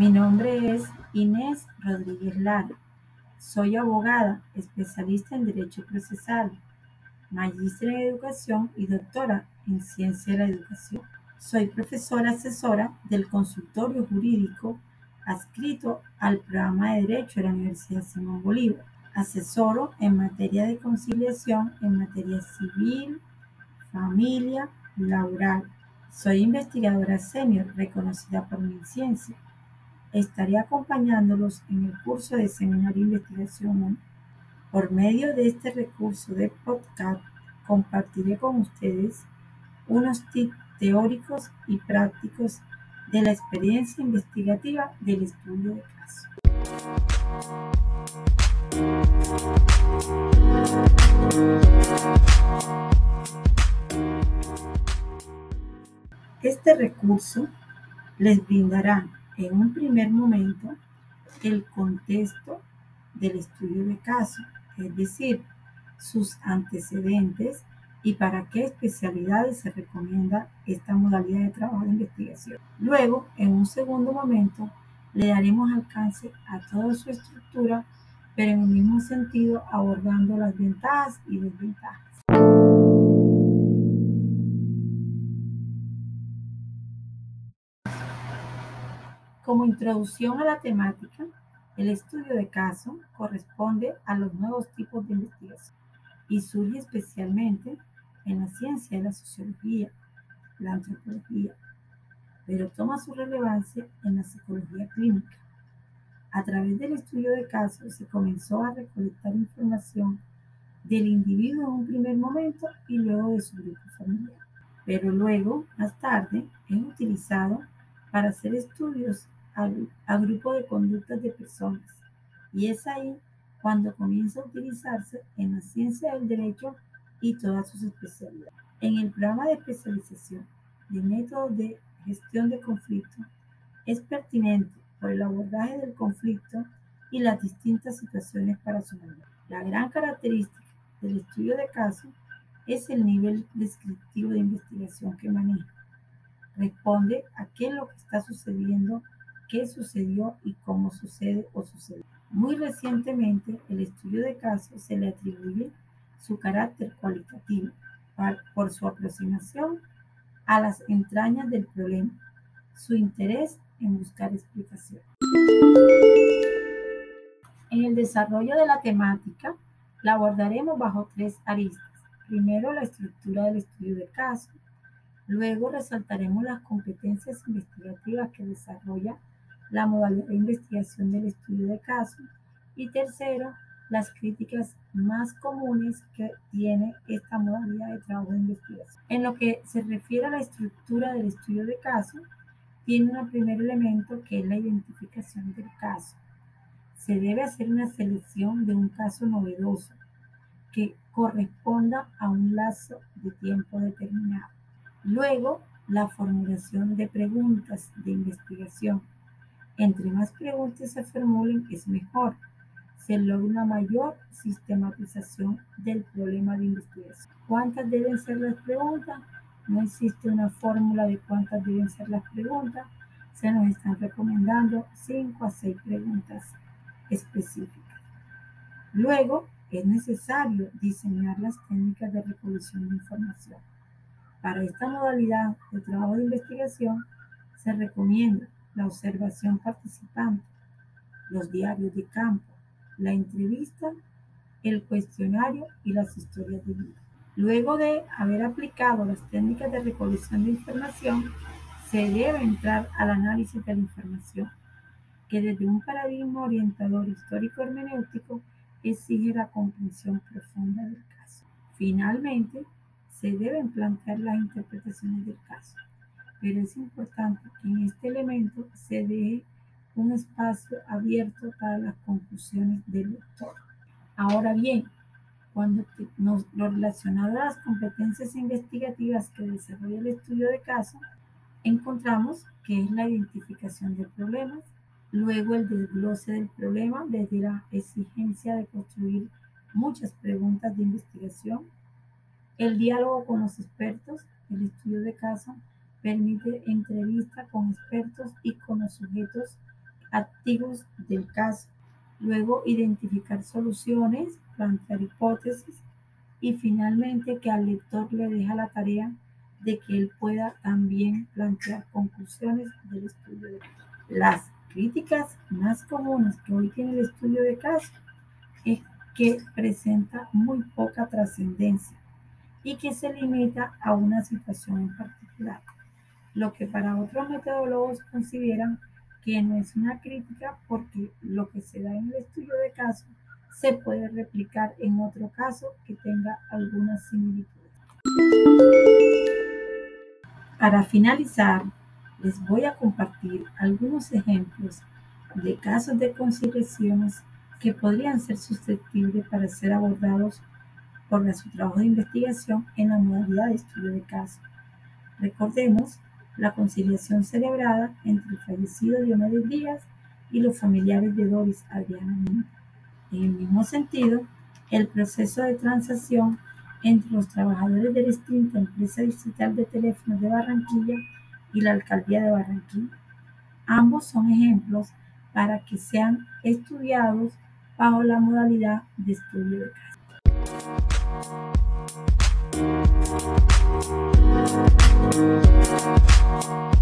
Mi nombre es Inés Rodríguez Lara. Soy abogada, especialista en Derecho Procesal, magistra en Educación y doctora en Ciencia de la Educación. Soy profesora asesora del consultorio jurídico adscrito al programa de Derecho de la Universidad Simón Bolívar. Asesoro en materia de conciliación, en materia civil, familia, laboral. Soy investigadora senior reconocida por mi ciencia. Estaré acompañándolos en el curso de Seminario Investigación. Por medio de este recurso de podcast, compartiré con ustedes unos tips teóricos y prácticos de la experiencia investigativa del estudio de caso. Este recurso les brindará en un primer momento el contexto del estudio de caso, es decir, sus antecedentes y para qué especialidades se recomienda esta modalidad de trabajo de investigación. Luego, en un segundo momento, le daremos alcance a toda su estructura, pero en el mismo sentido abordando las ventajas y desventajas. Como introducción a la temática, el estudio de caso corresponde a los nuevos tipos de investigación y surge especialmente en la ciencia de la sociología, la antropología, pero toma su relevancia en la psicología clínica. A través del estudio de casos se comenzó a recolectar información del individuo en un primer momento y luego de su grupo familiar. Pero luego, más tarde, es utilizado para hacer estudios a, grupo de conductas de personas. Y es ahí cuando comienza a utilizarse en la ciencia del derecho y todas sus especialidades. En el programa de especialización de métodos de gestión de conflicto es pertinente por el abordaje del conflicto y las distintas situaciones para su manejo. La gran característica del estudio de caso es el nivel descriptivo de investigación que maneja. Responde a qué es lo que está sucediendo, qué sucedió y cómo sucede o sucede. Muy recientemente, el estudio de caso se le atribuye su carácter cualitativo por su aproximación a las entrañas del problema, su interés en buscar explicación. En el desarrollo de la temática, la abordaremos bajo tres aristas. Primero, la estructura del estudio de caso. Luego, resaltaremos las competencias investigativas que desarrolla la modalidad de investigación del estudio de caso. Y tercero, las críticas más comunes que tiene esta modalidad de trabajo de investigación. En lo que se refiere a la estructura del estudio de caso, tiene un primer elemento que es la identificación del caso. Se debe hacer una selección de un caso novedoso que corresponda a un lazo de tiempo determinado. Luego, la formulación de preguntas de investigación. Entre más preguntas se formulen, es mejor se logra una mayor sistematización del problema de investigación. ¿Cuántas deben ser las preguntas? No existe una fórmula de cuántas deben ser las preguntas. Se nos están recomendando 5 a 6 preguntas específicas. Luego, es necesario diseñar las técnicas de recolección de información. Para esta modalidad de trabajo de investigación se recomienda la observación participante, los diarios de campo, la entrevista, el cuestionario y las historias de vida. Luego de haber aplicado las técnicas de recolección de información, se debe entrar al análisis de la información, que desde un paradigma orientador histórico hermenéutico exige la comprensión profunda del caso. Finalmente, se deben plantear las interpretaciones del caso, pero es importante que en este elemento se deje un espacio abierto para las conclusiones del lector. Ahora bien, cuando nos, lo relacionado a las competencias investigativas que desarrolla el estudio de caso, encontramos que es la identificación de problemas, luego el desglose del problema desde la exigencia de construir muchas preguntas de investigación, el diálogo con los expertos, el estudio de caso permite entrevista con expertos y con los sujetos activos del caso, luego identificar soluciones, plantear hipótesis y finalmente que al lector le deja la tarea de que él pueda también plantear conclusiones del estudio de caso. Las críticas más comunes que hoy tiene el estudio de caso es que presenta muy poca trascendencia y que se limita a una situación en particular, lo que para otros metodólogos consideran que no es una crítica porque lo que se da en el estudio de caso se puede replicar en otro caso que tenga alguna similitud. Para finalizar, les voy a compartir algunos ejemplos de casos de conciliaciones que podrían ser susceptibles para ser abordados por nuestro trabajo de investigación en la modalidad de estudio de caso. Recordemos la conciliación celebrada entre el fallecido Diomedes Díaz y los familiares de Doris Adriana Minta. En el mismo sentido, el proceso de transacción entre los trabajadores de la extinta empresa digital de teléfonos de Barranquilla y la alcaldía de Barranquilla. Ambos son ejemplos para que sean estudiados bajo la modalidad de estudio de caso. We'll be right.